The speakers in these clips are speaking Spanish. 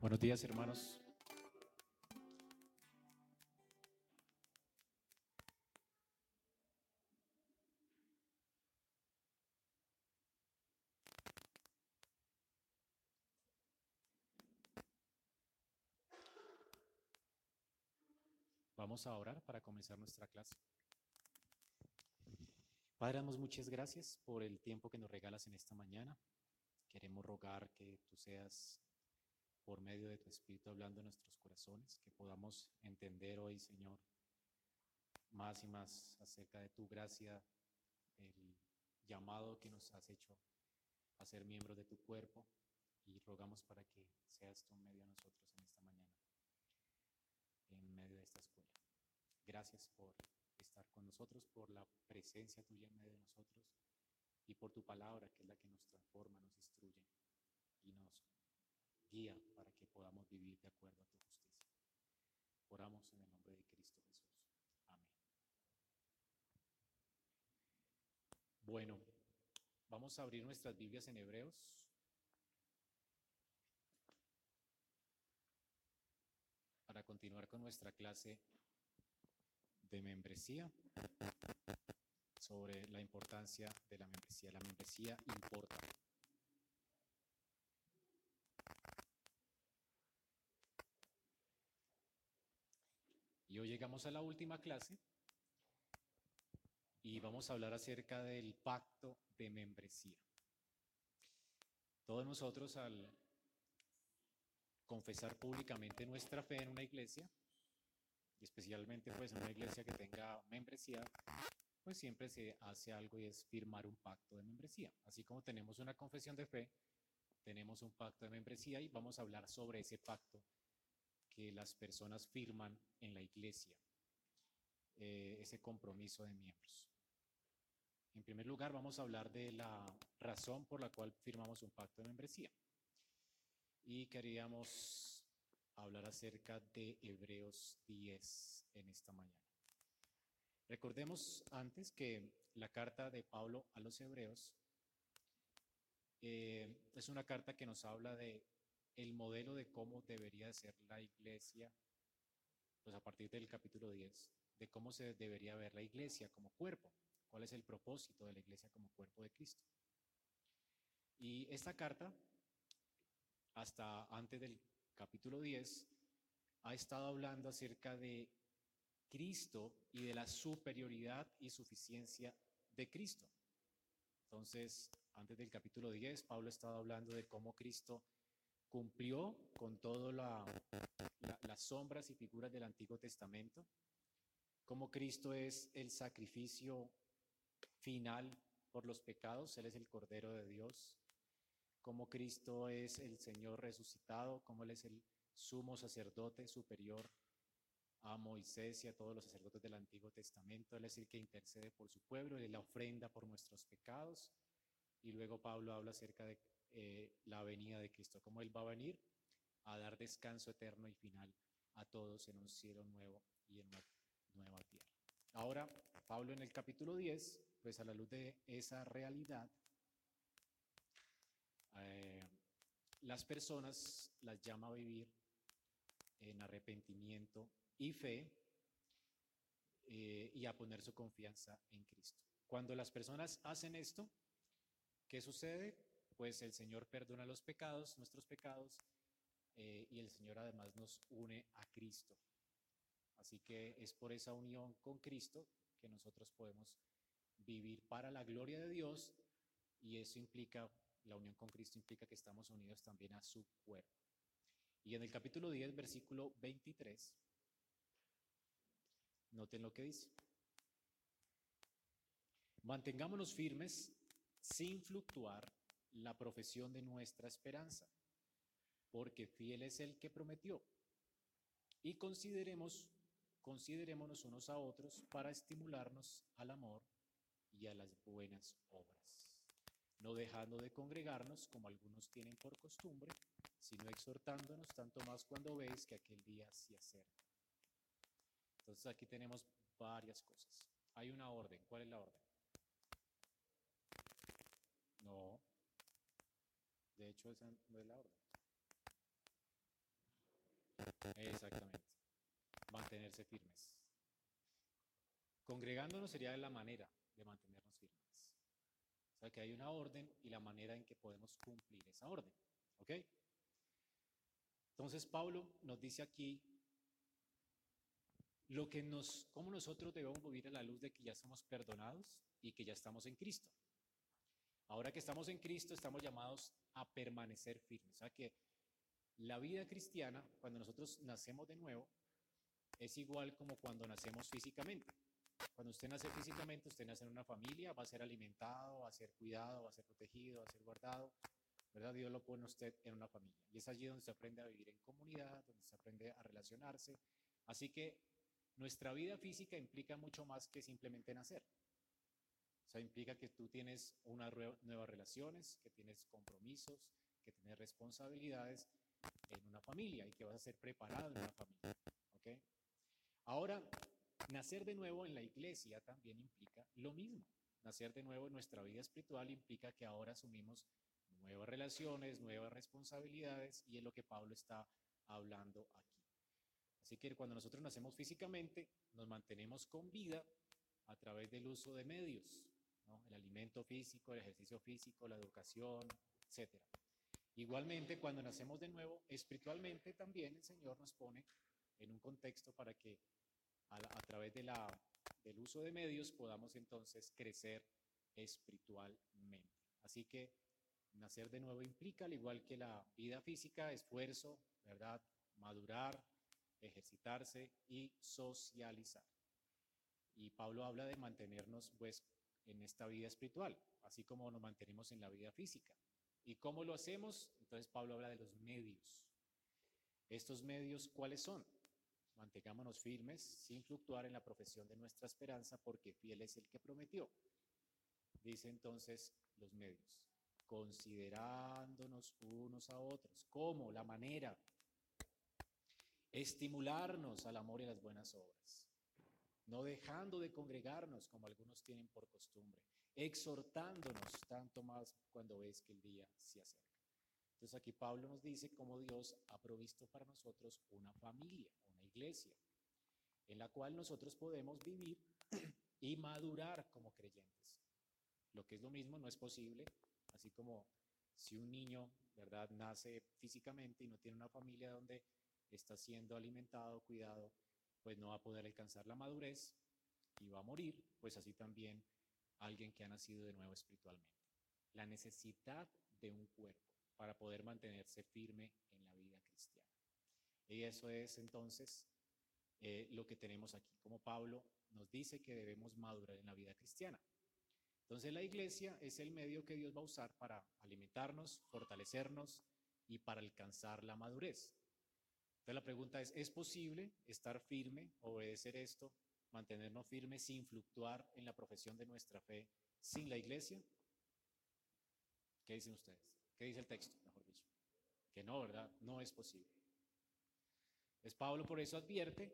Buenos días, hermanos. Vamos a orar para comenzar nuestra clase. Padre, damos muchas gracias por el tiempo que nos regalas en esta mañana. Queremos rogar que tú seas por medio de tu Espíritu hablando en nuestros corazones, que podamos entender hoy, Señor, más y más acerca de tu gracia, el llamado que nos has hecho a ser miembros de tu cuerpo y rogamos para que seas tú en medio de nosotros en esta mañana, en medio de esta escuela. Gracias por estar con nosotros, por la presencia tuya en medio de nosotros y por tu palabra, que es la que nos transforma, nos instruye y nos guía para que podamos vivir de acuerdo a tu justicia. Oramos en el nombre de Cristo Jesús. Amén. Bueno, vamos a abrir nuestras Biblias en Hebreos. Para continuar con nuestra clase de membresía sobre la importancia de la membresía. La membresía importa. Hoy llegamos a la última clase y vamos a hablar acerca del pacto de membresía. Todos nosotros al confesar públicamente nuestra fe en una iglesia, y especialmente pues en una iglesia que tenga membresía, pues siempre se hace algo y es firmar un pacto de membresía. Así como tenemos una confesión de fe, tenemos un pacto de membresía y vamos a hablar sobre ese pacto que las personas firman en la iglesia, eh, ese compromiso de miembros. En primer lugar, vamos a hablar de la razón por la cual firmamos un pacto de membresía. Y queríamos hablar acerca de Hebreos 10 en esta mañana. Recordemos antes que la carta de Pablo a los Hebreos eh, es una carta que nos habla de el modelo de cómo debería ser la iglesia, pues a partir del capítulo 10, de cómo se debería ver la iglesia como cuerpo, cuál es el propósito de la iglesia como cuerpo de Cristo. Y esta carta, hasta antes del capítulo 10, ha estado hablando acerca de Cristo y de la superioridad y suficiencia de Cristo. Entonces, antes del capítulo 10, Pablo ha estado hablando de cómo Cristo cumplió con todas las sombras y figuras del Antiguo Testamento, cómo Cristo es el sacrificio final por los pecados, Él es el Cordero de Dios, cómo Cristo es el Señor resucitado, cómo Él es el sumo sacerdote superior a Moisés y a todos los sacerdotes del Antiguo Testamento. Él es el que intercede por su pueblo, Él es la ofrenda por nuestros pecados. Y luego Pablo habla acerca de eh, la venida de Cristo, cómo Él va a venir a dar descanso eterno y final a todos en un cielo nuevo y en una nueva tierra. Ahora, Pablo en el capítulo 10, pues a la luz de esa realidad, eh, las personas las llama a vivir en arrepentimiento y fe eh, y a poner su confianza en Cristo. Cuando las personas hacen esto, ¿qué sucede? Pues el Señor perdona los pecados, nuestros pecados, eh, y el Señor además nos une a Cristo. Así que es por esa unión con Cristo que nosotros podemos vivir para la gloria de Dios y eso implica la unión con Cristo implica que estamos unidos también a su cuerpo. Y en el capítulo 10, versículo 23, noten lo que dice. Mantengámonos firmes sin fluctuar la profesión de nuestra esperanza, porque fiel es el que prometió. Y consideremos, considerémonos unos a otros para estimularnos al amor y a las buenas obras no dejando de congregarnos como algunos tienen por costumbre, sino exhortándonos tanto más cuando veis que aquel día se acerca. Entonces aquí tenemos varias cosas. Hay una orden. ¿Cuál es la orden? No. De hecho, esa no es la orden. Exactamente. Mantenerse firmes. Congregándonos sería la manera de mantenernos firmes. O sea que hay una orden y la manera en que podemos cumplir esa orden. ¿Ok? Entonces Pablo nos dice aquí lo que nos, cómo nosotros debemos vivir a la luz de que ya somos perdonados y que ya estamos en Cristo. Ahora que estamos en Cristo, estamos llamados a permanecer firmes. O sea que la vida cristiana, cuando nosotros nacemos de nuevo, es igual como cuando nacemos físicamente. Cuando usted nace físicamente, usted nace en una familia, va a ser alimentado, va a ser cuidado, va a ser protegido, va a ser guardado. ¿Verdad? Dios lo pone usted en una familia. Y es allí donde se aprende a vivir en comunidad, donde se aprende a relacionarse. Así que nuestra vida física implica mucho más que simplemente nacer. Sea, implica que tú tienes unas nuevas relaciones, que tienes compromisos, que tienes responsabilidades en una familia y que vas a ser preparado en una familia. ¿Ok? Ahora, nacer de nuevo en la iglesia también implica lo mismo. Nacer de nuevo en nuestra vida espiritual implica que ahora asumimos nuevas relaciones, nuevas responsabilidades y es lo que Pablo está hablando aquí. Así que cuando nosotros nacemos físicamente, nos mantenemos con vida a través del uso de medios, el alimento físico, el ejercicio físico, la educación, etc. Igualmente, cuando nacemos de nuevo, espiritualmente también el Señor nos pone en un contexto para que a, través de la, del uso de medios podamos entonces crecer espiritualmente. Así que nacer de nuevo implica, al igual que la vida física, esfuerzo, ¿verdad? Madurar, ejercitarse y socializar. Y Pablo habla de mantenernos pues en esta vida espiritual, así como nos mantenemos en la vida física. ¿Y cómo lo hacemos? Entonces Pablo habla de los medios. ¿Estos medios cuáles son? Mantengámonos firmes sin fluctuar en la profesión de nuestra esperanza porque fiel es el que prometió. Dice entonces los medios, considerándonos unos a otros. ¿Cómo? La manera. Estimularnos al amor y las buenas obras. No dejando de congregarnos como algunos tienen por costumbre. Exhortándonos tanto más cuando ves que el día se acerca. Entonces aquí Pablo nos dice cómo Dios ha provisto para nosotros una familia, iglesia, en la cual nosotros podemos vivir y madurar como creyentes. Lo que es lo mismo no es posible, así como si un niño, ¿verdad?, nace físicamente y no tiene una familia donde está siendo alimentado, cuidado, pues no va a poder alcanzar la madurez y va a morir, pues así también alguien que ha nacido de nuevo espiritualmente. La necesidad de un cuerpo para poder mantenerse firme en la vida cristiana. Y eso es entonces eh, lo que tenemos aquí, como Pablo nos dice que debemos madurar en la vida cristiana. Entonces la iglesia es el medio que Dios va a usar para alimentarnos, fortalecernos y para alcanzar la madurez. Entonces la pregunta es, ¿es posible estar firme, obedecer esto, mantenernos firmes sin fluctuar en la profesión de nuestra fe sin la iglesia? ¿Qué dicen ustedes? ¿Qué dice el texto, mejor dicho? Que no, ¿verdad? No es posible. Es Pablo por eso advierte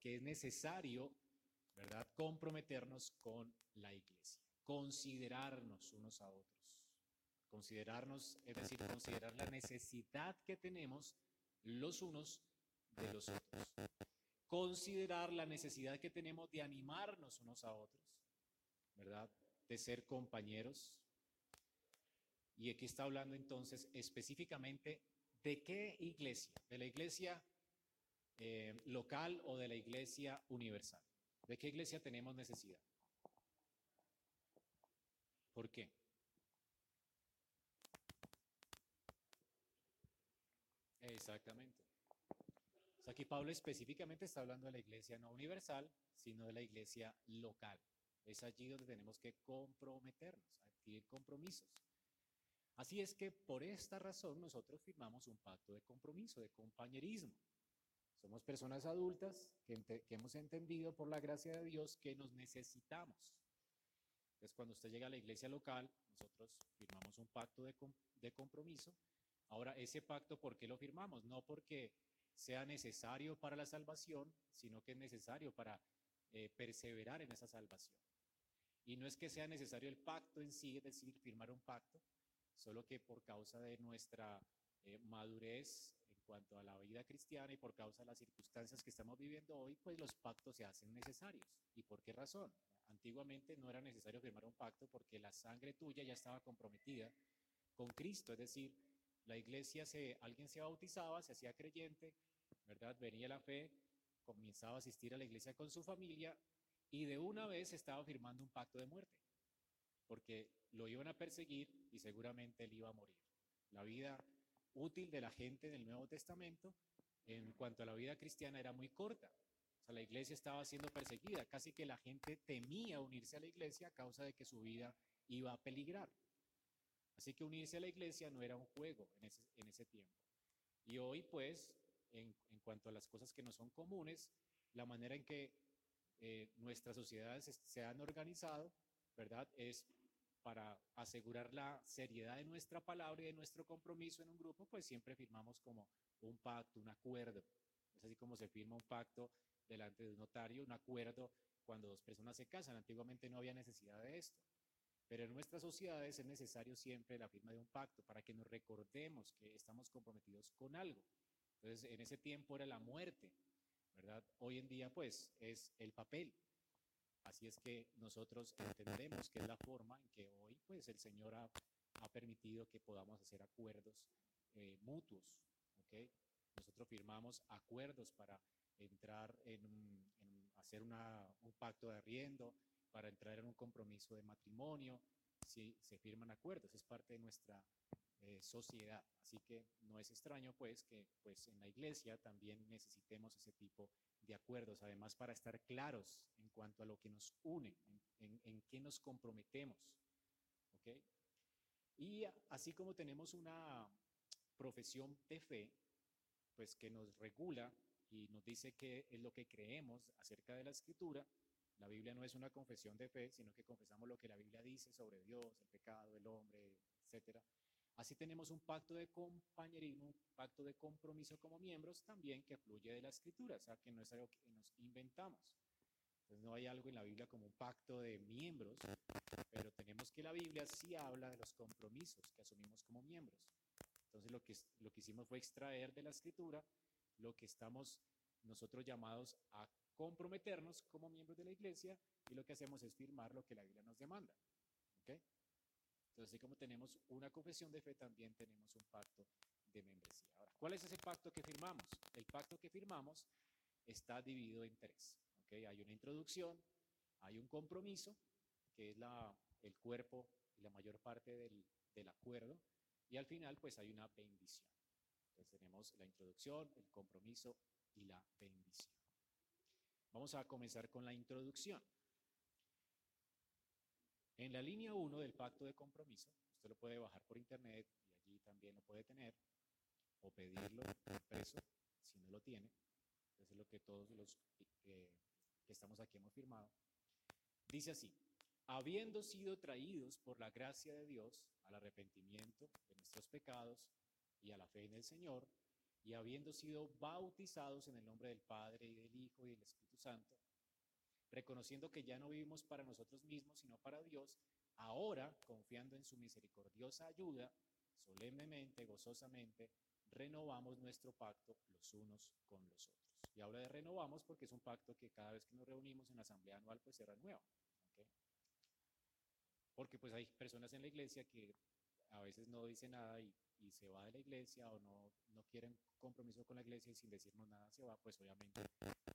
que es necesario, ¿verdad?, comprometernos con la iglesia, considerarnos unos a otros. Considerarnos, es decir, considerar la necesidad que tenemos los unos Considerar la necesidad que tenemos de animarnos unos a otros, ¿verdad? De ser compañeros. Y aquí está hablando entonces específicamente de qué iglesia, de la iglesia eh, local o de la iglesia universal. ¿De qué iglesia tenemos necesidad? ¿Por qué? Exactamente. Aquí Pablo específicamente está hablando de la iglesia no universal, sino de la iglesia local. Es allí donde tenemos que comprometernos, adquirir compromisos. Así es que por esta razón nosotros firmamos un pacto de compromiso, de compañerismo. Somos personas adultas que, hemos entendido por la gracia de Dios que nos necesitamos. Entonces, cuando usted llega a la iglesia local, nosotros firmamos un pacto de, compromiso. Ahora, ese pacto, ¿por qué lo firmamos? No porque sea necesario para la salvación, sino que es necesario para eh, perseverar en esa salvación. Y no es que sea necesario el pacto en sí, es decir, firmar un pacto, solo que por causa de nuestra eh, madurez cuanto a la vida cristiana y por causa de las circunstancias que estamos viviendo hoy, pues los pactos se hacen necesarios. ¿Y por qué razón? Antiguamente no era necesario firmar un pacto porque la sangre tuya ya estaba comprometida con Cristo, es decir, la iglesia, se, alguien se bautizaba, se hacía creyente, ¿verdad? Venía la fe, comenzaba a asistir a la iglesia con su familia y de una vez estaba firmando un pacto de muerte, porque lo iban a perseguir y seguramente él iba a morir. La vida útil de la gente del Nuevo Testamento en cuanto a la vida cristiana era muy corta. O sea, la iglesia estaba siendo perseguida, casi que la gente temía unirse a la iglesia a causa de que su vida iba a peligrar. Así que unirse a la iglesia no era un juego en ese, en ese tiempo. Y hoy, pues, en, cuanto a las cosas que no son comunes, la manera en que eh, nuestras sociedades se han organizado, ¿verdad? Es para asegurar la seriedad de nuestra palabra y de nuestro compromiso en un grupo, pues siempre firmamos como un pacto, un acuerdo. Es así como se firma un pacto delante de un notario, un acuerdo cuando dos personas se casan. Antiguamente no había necesidad de esto. Pero en nuestras sociedades es necesario siempre la firma de un pacto para que nos recordemos que estamos comprometidos con algo. Entonces, en ese tiempo era la muerte, ¿verdad? Hoy en día, pues, es el papel. Así es que nosotros entendemos que es la forma en que hoy, pues, el Señor ha, ha permitido que podamos hacer acuerdos eh, mutuos, ¿ok? Nosotros firmamos acuerdos para entrar en, en hacer una, un pacto de arriendo, para entrar en un compromiso de matrimonio, si se firman acuerdos, es parte de nuestra eh, sociedad. Así que no es extraño pues que pues en la iglesia también necesitemos ese tipo de acuerdos, además para estar claros en cuanto a lo que nos une, en, en, qué nos comprometemos. ¿ok? Y así como tenemos una profesión de fe, pues que nos regula y nos dice qué es lo que creemos acerca de la escritura, la Biblia no es una confesión de fe, sino que confesamos lo que la Biblia dice sobre Dios, el pecado, el hombre, etc. Así tenemos un pacto de compañerismo, un pacto de compromiso como miembros también que fluye de la escritura, o sea, que no es algo que nos inventamos. No hay algo en la Biblia como un pacto de miembros, pero tenemos que la Biblia sí habla de los compromisos que asumimos como miembros. Entonces lo que, lo que hicimos fue extraer de la escritura lo que estamos nosotros llamados a comprometernos como miembros de la iglesia y lo que hacemos es firmar lo que la Biblia nos demanda. ¿Ok? Entonces, así como tenemos una confesión de fe, también tenemos un pacto de membresía. ¿cuál es ese pacto que firmamos? El pacto que firmamos está dividido en tres. ¿ok? Hay una introducción, hay un compromiso, que es la, el cuerpo y la mayor parte del, del acuerdo, y al final, pues hay una bendición. Entonces tenemos la introducción, el compromiso y la bendición. Vamos a comenzar con la introducción. En la línea 1 del pacto de compromiso, usted lo puede bajar por internet y allí también lo puede tener, o pedirlo impreso si no lo tiene. Eso es lo que todos los que estamos aquí hemos firmado. Dice así, habiendo sido traídos por la gracia de Dios al arrepentimiento de nuestros pecados y a la fe en el Señor, y habiendo sido bautizados en el nombre del Padre y del Hijo y del Espíritu Santo, reconociendo que ya no vivimos para nosotros mismos, sino para Dios, ahora, confiando en su misericordiosa ayuda, solemnemente, gozosamente, renovamos nuestro pacto los unos con los otros. Y habla de renovamos porque es un pacto que cada vez que nos reunimos en la asamblea anual, pues se renueva. Porque pues hay personas en la iglesia que a veces no dicen nada y y se va de la iglesia o no, no quieren compromiso con la iglesia y sin decirnos nada se va, pues obviamente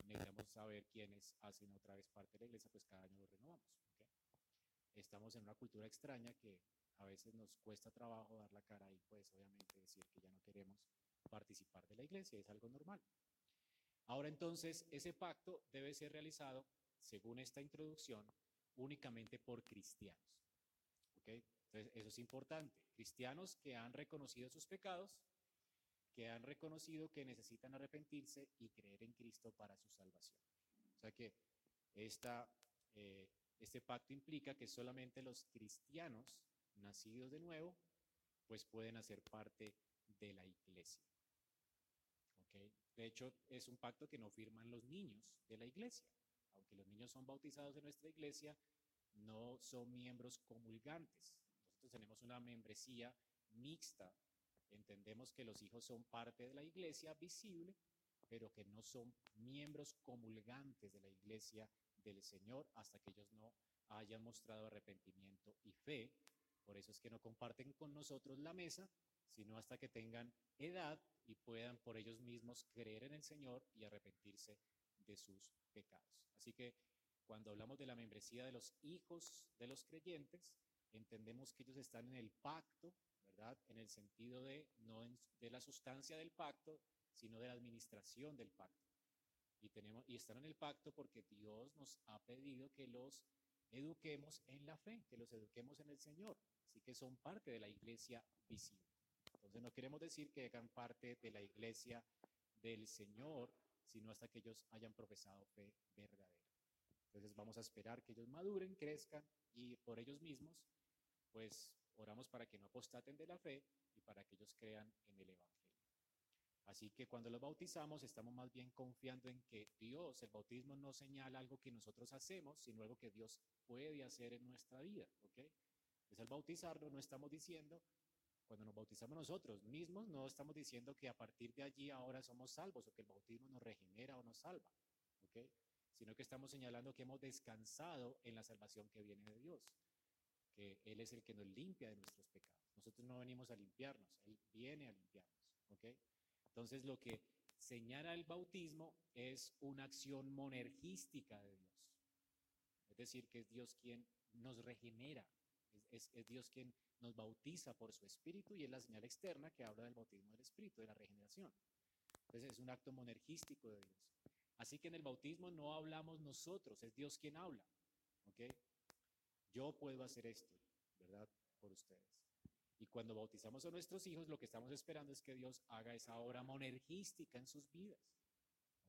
necesitamos saber quiénes hacen otra vez parte de la iglesia, pues cada año lo renovamos. ¿okay? Estamos en una cultura extraña que a veces nos cuesta trabajo dar la cara y pues obviamente decir que ya no queremos participar de la iglesia, es algo normal. Ahora entonces, ese pacto debe ser realizado, según esta introducción, únicamente por cristianos. ¿okay? Entonces, eso es importante. Cristianos que han reconocido sus pecados, que han reconocido que necesitan arrepentirse y creer en Cristo para su salvación. O sea que eh, este pacto implica que solamente los cristianos nacidos de nuevo, pues pueden hacer parte de la iglesia. ¿Okay? De hecho, es un pacto que no firman los niños de la iglesia. Aunque los niños son bautizados en nuestra iglesia, no son miembros comulgantes tenemos una membresía mixta Entendemos que los hijos son parte de la iglesia visible, pero que no son miembros comulgantes de la iglesia del Señor hasta que ellos no hayan mostrado arrepentimiento y fe. Por eso es que no comparten con nosotros la mesa, sino hasta que tengan edad y puedan por ellos mismos creer en el Señor y arrepentirse de sus pecados. Así que cuando hablamos de la membresía de los hijos de los creyentes, entendemos que ellos están en el pacto, ¿verdad? En el sentido de no de la sustancia del pacto, sino de la administración del pacto. Y, tenemos, y están en el pacto porque Dios nos ha pedido que los eduquemos en la fe, que los eduquemos en el Señor. Así que son parte de la iglesia visible. Entonces no queremos decir que hagan parte de la iglesia del Señor, sino hasta que ellos hayan profesado fe verdadera. Entonces vamos a esperar que ellos maduren, crezcan y por ellos mismos, pues oramos para que no apostaten de la fe y para que ellos crean en el Evangelio. Así que cuando los bautizamos estamos más bien confiando en que Dios, el bautismo no señala algo que nosotros hacemos, sino algo que Dios puede hacer en nuestra vida, ¿ok? Entonces al bautizarlo no estamos diciendo, cuando nos bautizamos nosotros mismos, no estamos diciendo que a partir de allí ahora somos salvos o que el bautismo nos regenera o nos salva, ¿ok? Sino que estamos señalando que hemos descansado en la salvación que viene de Dios, que Él es el que nos limpia de nuestros pecados. Nosotros no venimos a limpiarnos, Él viene a limpiarnos, ¿ok? Entonces lo que señala el bautismo es una acción monergística de Dios. Es decir, que es Dios quien nos regenera, es, Dios quien nos bautiza por su espíritu y es la señal externa que habla del bautismo del espíritu, de la regeneración. Entonces es un acto monergístico de Dios. Así que en el bautismo no hablamos nosotros, es Dios quien habla. ¿Ok? Yo puedo hacer esto, ¿verdad? Por ustedes. Y cuando bautizamos a nuestros hijos, lo que estamos esperando es que Dios haga esa obra monergística en sus vidas.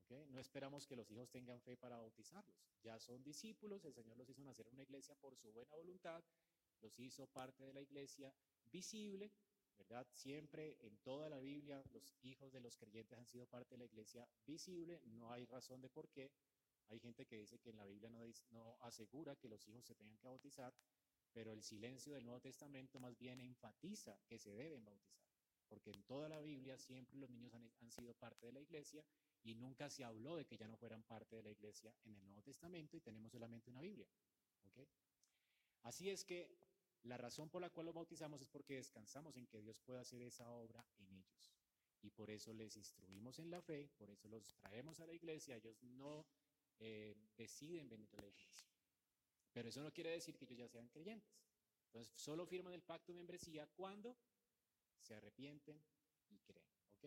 ¿Okay? No esperamos que los hijos tengan fe para bautizarlos. Ya son discípulos, el Señor los hizo nacer en una iglesia por su buena voluntad, los hizo parte de la iglesia visible, ¿verdad? Siempre en toda la Biblia los hijos de los creyentes han sido parte de la iglesia visible, no hay razón de por qué. Hay gente que dice que en la Biblia no, asegura que los hijos se tengan que bautizar, pero el silencio del Nuevo Testamento más bien enfatiza que se deben bautizar, porque en toda la Biblia siempre los niños han, sido parte de la iglesia y nunca se habló de que ya no fueran parte de la iglesia en el Nuevo Testamento y tenemos solamente una Biblia. Así es que la razón por la cual los bautizamos es porque descansamos en que Dios pueda hacer esa obra en ellos. Y por eso les instruimos en la fe, por eso los traemos a la iglesia, ellos no eh, deciden venir a la iglesia. Pero eso no quiere decir que ellos ya sean creyentes. Entonces, solo firman el pacto de membresía cuando se arrepienten y creen. ¿Ok?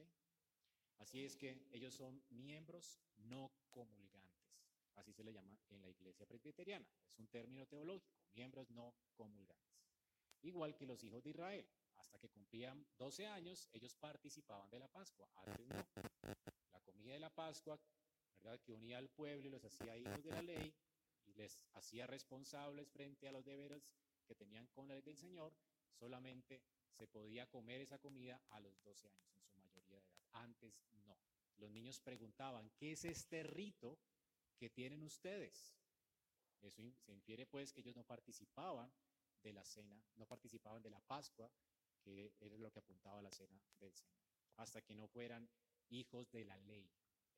Así es que ellos son miembros no comulgantes. Así se le llama en la iglesia presbiteriana. Es un término teológico, miembros no comulgantes. Igual que los hijos de Israel. Hasta que cumplían 12 años, ellos participaban de la Pascua. Antes no. La comida de la Pascua, Que unía al pueblo y los hacía hijos de la ley, y les hacía responsables frente a los deberes que tenían con la ley del Señor, solamente se podía comer esa comida a los 12 años en su mayoría de edad. Antes no. Los niños preguntaban, ¿qué es este rito que tienen ustedes? Eso se infiere pues que ellos no participaban de la cena, no participaban de la Pascua, que era lo que apuntaba la cena del Señor, hasta que no fueran hijos de la ley.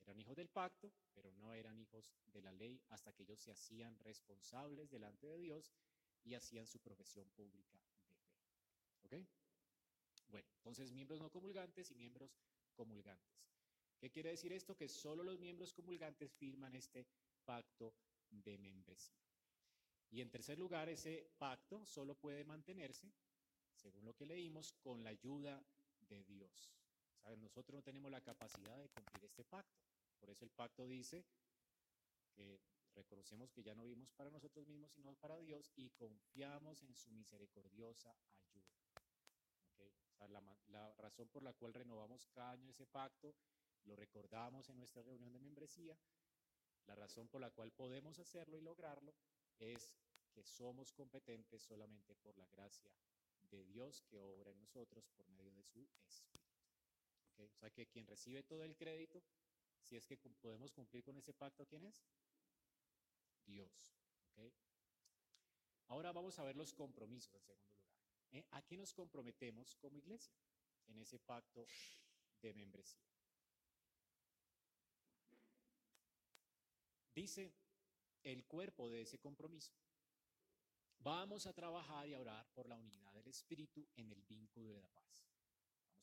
Eran hijos del pacto, pero no eran hijos de la ley hasta que ellos se hacían responsables delante de Dios y hacían su profesión pública de fe. ¿Ok? Bueno, entonces miembros no comulgantes y miembros comulgantes. ¿Qué quiere decir esto? Que solo los miembros comulgantes firman este pacto de membresía. Y en tercer lugar, ese pacto solo puede mantenerse, según lo que leímos, con la ayuda de Dios. ¿Saben? Nosotros no tenemos la capacidad de cumplir este pacto. Por eso el pacto dice que reconocemos que ya no vivimos para nosotros mismos, sino para Dios y confiamos en su misericordiosa ayuda. la, razón por la cual renovamos cada año ese pacto, lo recordamos en nuestra reunión de membresía, la razón por la cual podemos hacerlo y lograrlo es que somos competentes solamente por la gracia de Dios que obra en nosotros por medio de su Espíritu. O sea que quien recibe todo el crédito si es que podemos cumplir con ese pacto, ¿quién es? Dios. Ahora vamos a ver los compromisos en segundo lugar. ¿Eh? ¿A qué nos comprometemos como iglesia? en ese pacto de membresía. Dice el cuerpo de ese compromiso. Vamos a trabajar y a orar por la unidad del Espíritu en el vínculo de la paz.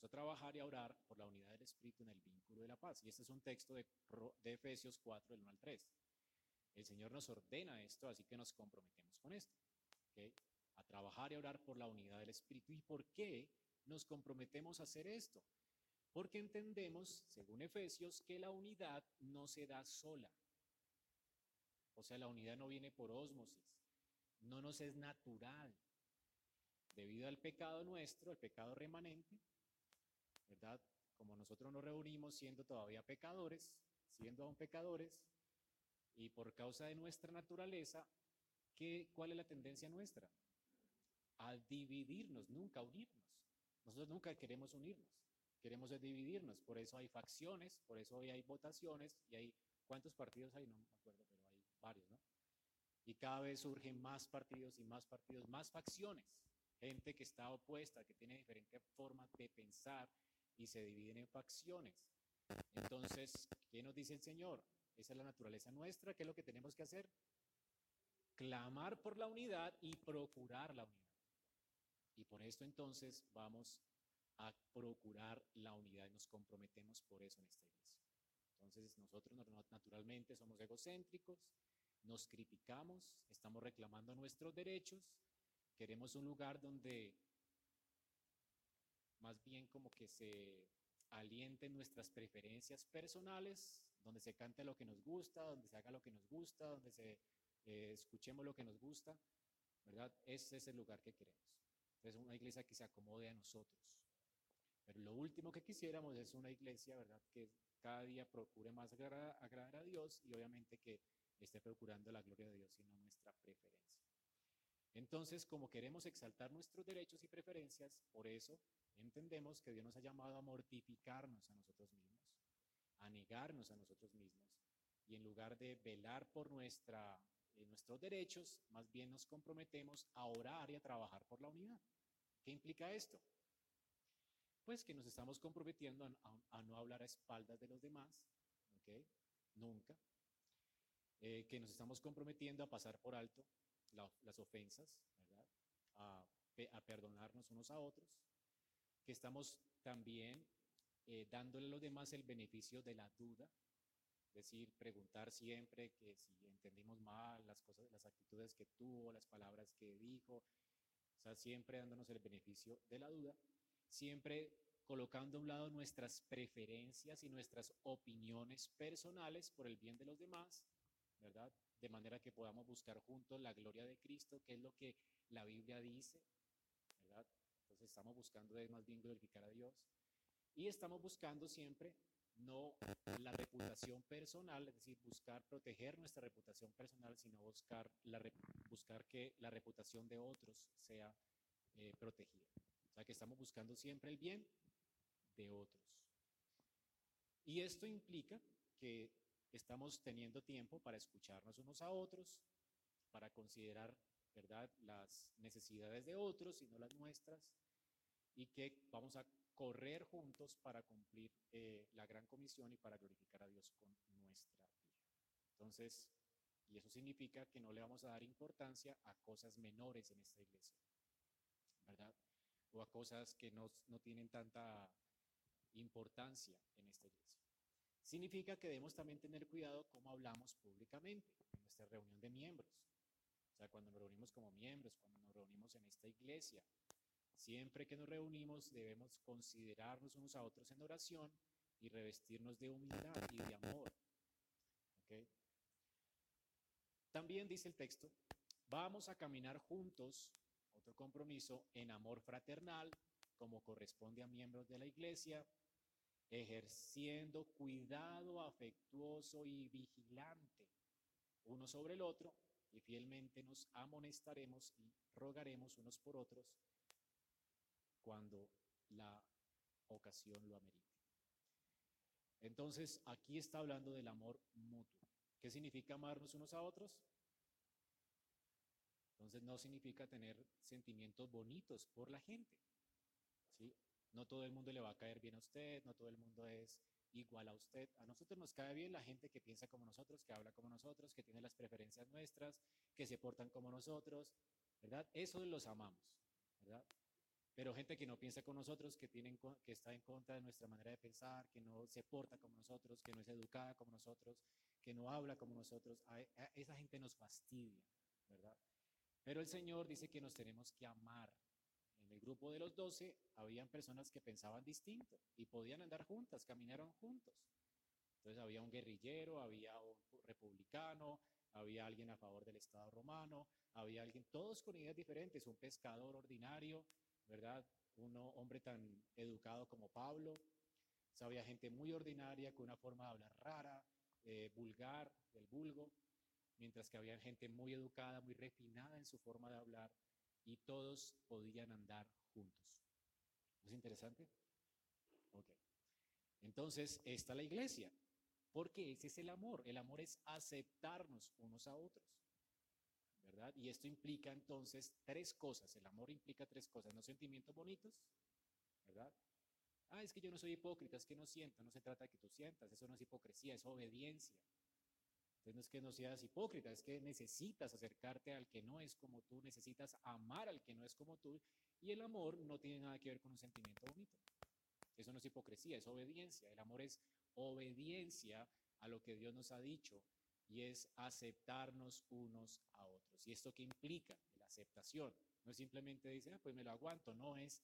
A trabajar y a orar por la unidad del Espíritu en el vínculo de la paz. Y este es un texto de, Efesios 4, del 1 al 3. El Señor nos ordena esto, así que nos comprometemos con esto. A trabajar y a orar por la unidad del Espíritu. ¿Y por qué nos comprometemos a hacer esto? Porque entendemos, según Efesios, que la unidad no se da sola. O sea, la unidad no viene por ósmosis, no nos es natural. Debido al pecado nuestro, el pecado remanente, ¿verdad? Como nosotros nos reunimos siendo todavía pecadores, siendo aún pecadores, y por causa de nuestra naturaleza, ¿qué, ¿cuál es la tendencia nuestra? A dividirnos, nunca unirnos. Nosotros nunca queremos unirnos, queremos dividirnos. Por eso hay facciones, por eso hoy hay votaciones y hay, ¿cuántos partidos hay? No me acuerdo, pero hay varios, ¿no? Y cada vez surgen más partidos y más partidos, más facciones. Gente que está opuesta, que tiene diferentes formas de pensar y se dividen en facciones. Entonces, ¿qué nos dice el Señor? Esa es la naturaleza nuestra. ¿Qué es lo que tenemos que hacer? Clamar por la unidad y procurar la unidad. Y por esto entonces vamos a procurar la unidad y nos comprometemos por eso en esta iglesia. Entonces nosotros naturalmente somos egocéntricos, nos criticamos, estamos reclamando nuestros derechos, queremos un lugar donde más bien como que se alienten nuestras preferencias personales, donde se cante lo que nos gusta, donde se haga lo que nos gusta, donde se eh, escuchemos lo que nos gusta, ¿verdad? Ese es el lugar que queremos. Es una iglesia que se acomode a nosotros. Pero lo último que quisiéramos es una iglesia, ¿verdad? Que cada día procure más agradar, a Dios y obviamente que esté procurando la gloria de Dios y no nuestra preferencia. Entonces, como queremos exaltar nuestros derechos y preferencias, por eso entendemos que Dios nos ha llamado a mortificarnos a nosotros mismos, a negarnos a nosotros mismos, y en lugar de velar por nuestra, eh, nuestros derechos, más bien nos comprometemos a orar y a trabajar por la unidad. ¿Qué implica esto? Pues que nos estamos comprometiendo a, no hablar a espaldas de los demás, ¿ok? Nunca. Eh, que nos estamos comprometiendo a pasar por alto las ofensas, a perdonarnos unos a otros, que estamos también eh, dándole a los demás el beneficio de la duda, es decir, preguntar siempre que si entendimos mal las cosas, las actitudes que tuvo, las palabras que dijo, o sea, siempre dándonos el beneficio de la duda, siempre colocando a un lado nuestras preferencias y nuestras opiniones personales por el bien de los demás, ¿verdad? De manera que podamos buscar juntos la gloria de Cristo, que es lo que la Biblia dice, estamos buscando de más bien glorificar a Dios. Y estamos buscando siempre no la reputación personal, es decir, buscar proteger nuestra reputación personal, sino buscar, la, buscar que la reputación de otros sea eh, protegida. O sea, que estamos buscando siempre el bien de otros. Y esto implica que estamos teniendo tiempo para escucharnos unos a otros, para considerar, ¿verdad?, las necesidades de otros y no las nuestras, y que vamos a correr juntos para cumplir eh, la gran comisión y para glorificar a Dios con nuestra vida. Entonces, y eso significa que no le vamos a dar importancia a cosas menores en esta iglesia, ¿verdad? O a cosas que no, no tienen tanta importancia en esta iglesia. Significa que debemos también tener cuidado cómo hablamos públicamente en nuestra reunión de miembros. O sea, cuando nos reunimos como miembros, cuando nos reunimos en esta iglesia, Siempre que nos reunimos debemos considerarnos unos a otros en oración y revestirnos de humildad y de amor. También dice el texto, vamos a caminar juntos, otro compromiso, en amor fraternal, como corresponde a miembros de la iglesia, ejerciendo cuidado afectuoso y vigilante uno sobre el otro, y fielmente nos amonestaremos y rogaremos unos por otros cuando la ocasión lo amerite. Entonces, aquí está hablando del amor mutuo. ¿Qué significa amarnos unos a otros? Entonces, no significa tener sentimientos bonitos por la gente. ¿sí? No todo el mundo le va a caer bien a usted, no todo el mundo es igual a usted. A nosotros nos cae bien la gente que piensa como nosotros, que habla como nosotros, que tiene las preferencias nuestras, que se portan como nosotros, ¿verdad? Eso los amamos, ¿verdad? Pero gente que no piensa como nosotros, que, tienen, que está en contra de nuestra manera de pensar, que no se porta como nosotros, que no es educada como nosotros, que no habla como nosotros, a, esa gente nos fastidia, ¿verdad? Pero el Señor dice que nos tenemos que amar. En el grupo de los doce habían personas que pensaban distinto y podían andar juntas, caminaron juntos. Entonces había un guerrillero, había un republicano, había alguien a favor del Estado romano, había alguien, todos con ideas diferentes, un pescador ordinario, ¿verdad? Un hombre tan educado como Pablo. había gente muy ordinaria, con una forma de hablar rara, eh, vulgar, del vulgo, mientras que había gente muy educada, muy refinada en su forma de hablar, y todos podían andar juntos. ¿Es interesante? Ok. Entonces, está la iglesia, porque ese es el amor. El amor es aceptarnos unos a otros. Y esto implica entonces tres cosas. El amor implica tres cosas, no sentimientos bonitos, ¿verdad? Ah, es que yo no soy hipócrita, es que no siento, no se trata de que tú sientas, eso no es hipocresía, es obediencia. Entonces no es que no seas hipócrita, es que necesitas acercarte al que no es como tú, necesitas amar al que no es como tú, y el amor no tiene nada que ver con un sentimiento bonito. Eso no es hipocresía, es obediencia. El amor es obediencia a lo que Dios nos ha dicho y es aceptarnos unos a otros. ¿Y esto qué implica? La aceptación. No es simplemente decir, ah, pues me lo aguanto, no es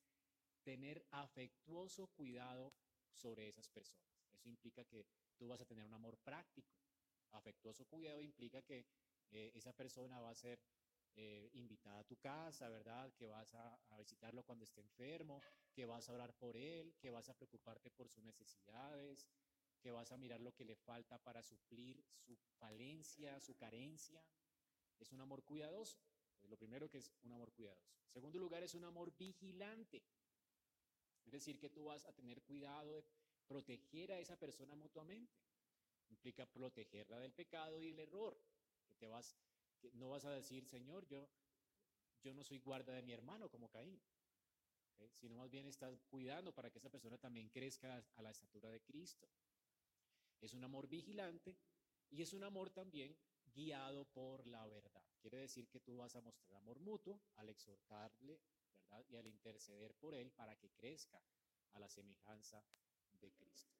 tener afectuoso cuidado sobre esas personas. Eso implica que tú vas a tener un amor práctico. Afectuoso cuidado implica que eh, esa persona va a ser eh, invitada a tu casa, ¿verdad? Que vas a, a, visitarlo cuando esté enfermo, que vas a orar por él, que vas a preocuparte por sus necesidades, que vas a mirar lo que le falta para suplir su falencia, su carencia. Es un amor cuidadoso. lo primero que es un amor cuidadoso. En segundo lugar, es un amor vigilante. Es decir, que tú vas a tener cuidado de proteger a esa persona mutuamente. Implica protegerla del pecado y el error. Que te vas, no vas a decir, Señor, yo, yo no soy guarda de mi hermano como Caín. Sino más bien estás cuidando para que esa persona también crezca a la estatura de Cristo. Es un amor vigilante y es un amor también guiado por la verdad. Quiere decir que tú vas a mostrar amor mutuo al exhortarle, ¿verdad? Y al interceder por él para que crezca a la semejanza de Cristo.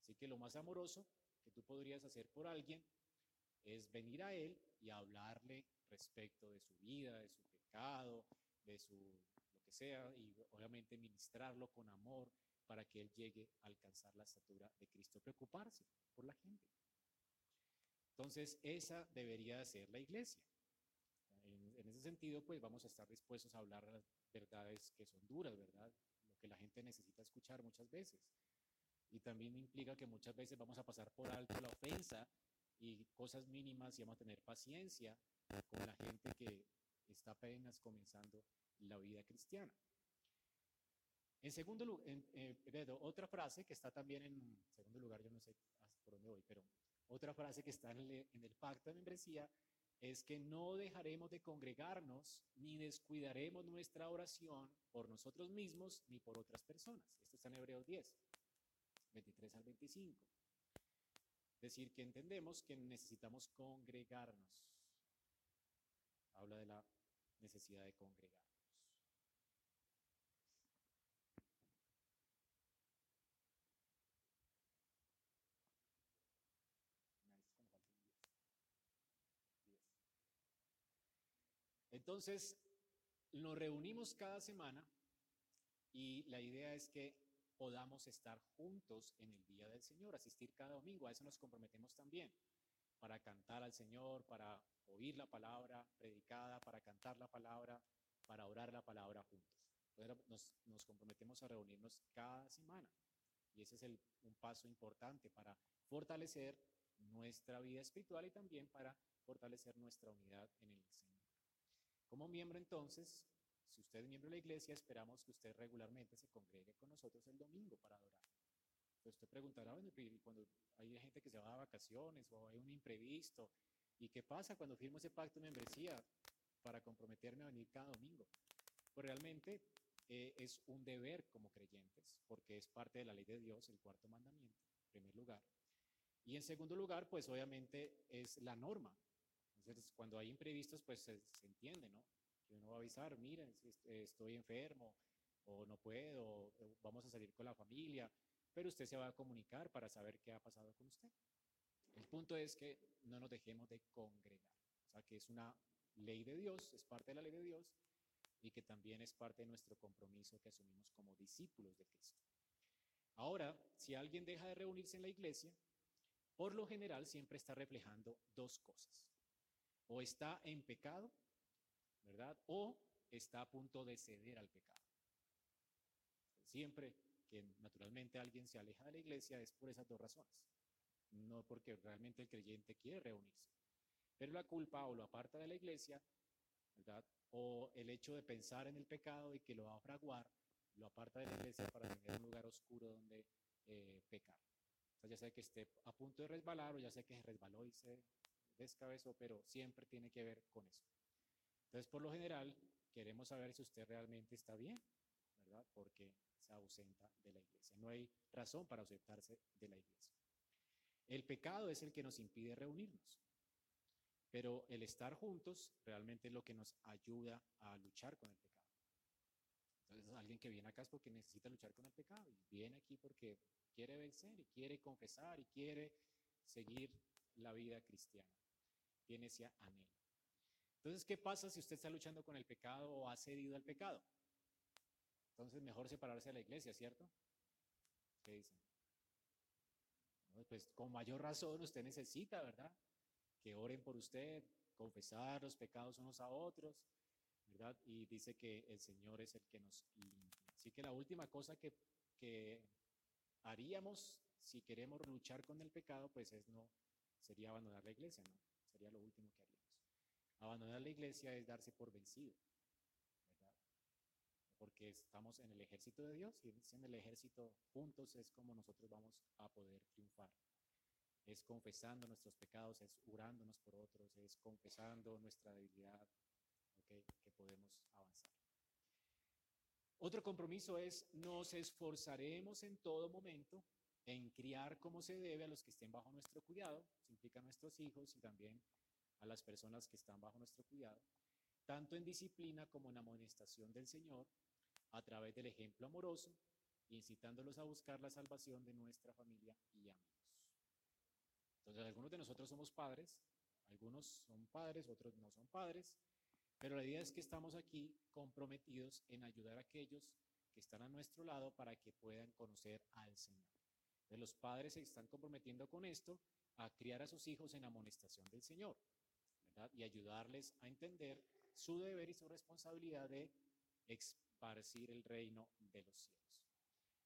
Así que lo más amoroso que tú podrías hacer por alguien es venir a él y hablarle respecto de su vida, de su pecado, de su lo que sea, y obviamente ministrarlo con amor, para que Él llegue a alcanzar la estatura de Cristo, preocuparse por la gente. Entonces, esa debería ser la iglesia. En, ese sentido, pues vamos a estar dispuestos a hablar las verdades que son duras, ¿verdad? Lo que la gente necesita escuchar muchas veces. Y también implica que muchas veces vamos a pasar por alto la ofensa y cosas mínimas y vamos a tener paciencia con la gente que está apenas comenzando la vida cristiana. En segundo lugar, eh, otra frase que está también en segundo lugar, yo no sé por dónde voy, pero otra frase que está en el, pacto de membresía es que no dejaremos de congregarnos ni descuidaremos nuestra oración por nosotros mismos ni por otras personas. Esto está en Hebreos 10, 23 al 25. Es decir, que entendemos que necesitamos congregarnos. Habla de la necesidad de congregar. Entonces, nos reunimos cada semana y la idea es que podamos estar juntos en el día del Señor, asistir cada domingo. A eso nos comprometemos también, para cantar al Señor, para oír la palabra predicada, para cantar la palabra, para orar la palabra juntos. Nos, comprometemos a reunirnos cada semana. Y ese es un paso importante para fortalecer nuestra vida espiritual y también para fortalecer nuestra unidad en el Señor. Como miembro entonces, si usted es miembro de la iglesia, esperamos que usted regularmente se congregue con nosotros el domingo para adorar. Entonces usted preguntará, bueno, cuando hay gente que se va a vacaciones o hay un imprevisto, ¿y qué pasa cuando firmo ese pacto de membresía para comprometerme a venir cada domingo? Pues realmente eh, es un deber como creyentes, porque es parte de la ley de Dios, el cuarto mandamiento, en primer lugar. Y en segundo lugar, pues obviamente es la norma. Entonces, cuando hay imprevistos, pues se, entiende, ¿no? Que uno va a avisar, miren, estoy enfermo, o no puedo, vamos a salir con la familia, pero usted se va a comunicar para saber qué ha pasado con usted. El punto es que no nos dejemos de congregar, o sea, que es una ley de Dios, es parte de la ley de Dios, y que también es parte de nuestro compromiso que asumimos como discípulos de Cristo. Ahora, si alguien deja de reunirse en la iglesia, por lo general siempre está reflejando dos cosas. O está en pecado, ¿verdad? O está a punto de ceder al pecado. Siempre que naturalmente alguien se aleja de la iglesia es por esas dos razones. No porque realmente el creyente quiere reunirse. Pero la culpa o lo aparta de la iglesia, ¿verdad? O el hecho de pensar en el pecado y que lo va a fraguar, lo aparta de la iglesia para tener un lugar oscuro donde eh, pecar. Ya sea que esté a punto de resbalar o ya sea que se resbaló y se descabezó, pero siempre tiene que ver con eso. Entonces, por lo general, queremos saber si usted realmente está bien, ¿verdad? Porque se ausenta de la iglesia. No hay razón para ausentarse de la iglesia. El pecado es el que nos impide reunirnos, pero el estar juntos realmente es lo que nos ayuda a luchar con el pecado. Entonces, alguien que viene acá es porque necesita luchar con el pecado y viene aquí porque quiere vencer y quiere confesar y quiere seguir la vida cristiana. Tiene ese anhelo. Entonces, ¿qué pasa si usted está luchando con el pecado o ha cedido al pecado? Entonces, mejor separarse de la iglesia, ¿cierto? ¿Qué dicen? Pues con mayor razón usted necesita, ¿verdad? Que oren por usted, confesar los pecados unos a otros, ¿verdad? Y dice que el Señor es el que nos limpia. Así que la última cosa que, que haríamos si queremos luchar con el pecado, pues es no, sería abandonar la iglesia, ¿no? Sería lo último que haríamos. Abandonar la iglesia es darse por vencido porque estamos en el ejército de Dios y en el ejército juntos es como nosotros vamos a poder triunfar. Es confesando nuestros pecados, es orándonos por otros, es confesando nuestra debilidad, que podemos avanzar. Otro compromiso es nos esforzaremos en todo momento en criar como se debe a los que estén bajo nuestro cuidado, implica a nuestros hijos y también a las personas que están bajo nuestro cuidado, tanto en disciplina como en amonestación del Señor, a través del ejemplo amoroso, incitándolos a buscar la salvación de nuestra familia y amigos. Entonces, algunos de nosotros somos padres, algunos son padres, otros no son padres, pero la idea es que estamos aquí comprometidos en ayudar a aquellos que están a nuestro lado para que puedan conocer al Señor. Entonces, los padres se están comprometiendo con esto a criar a sus hijos en amonestación del Señor. Y ayudarles a entender su deber y su responsabilidad de esparcir el reino de los cielos.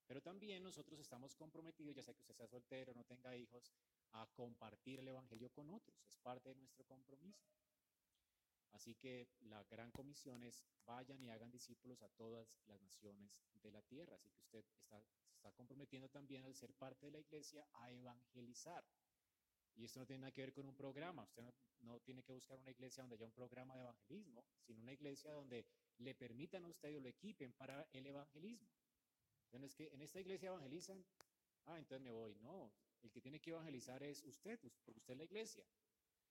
Pero también nosotros estamos comprometidos, ya sea que usted sea soltero, no tenga hijos, a compartir el Evangelio con otros. Es parte de nuestro compromiso. Así que la gran comisión es vayan y hagan discípulos a todas las naciones de la tierra. Así que usted está, se está comprometiendo también al ser parte de la iglesia a evangelizar. Y esto no tiene nada que ver con un programa. Usted no, tiene que buscar una iglesia donde haya un programa de evangelismo, sino una iglesia donde le permitan a usted o lo equipen para el evangelismo. Entonces, que en esta iglesia evangelizan, ah, entonces me voy. No, el que tiene que evangelizar es usted, porque usted es la iglesia.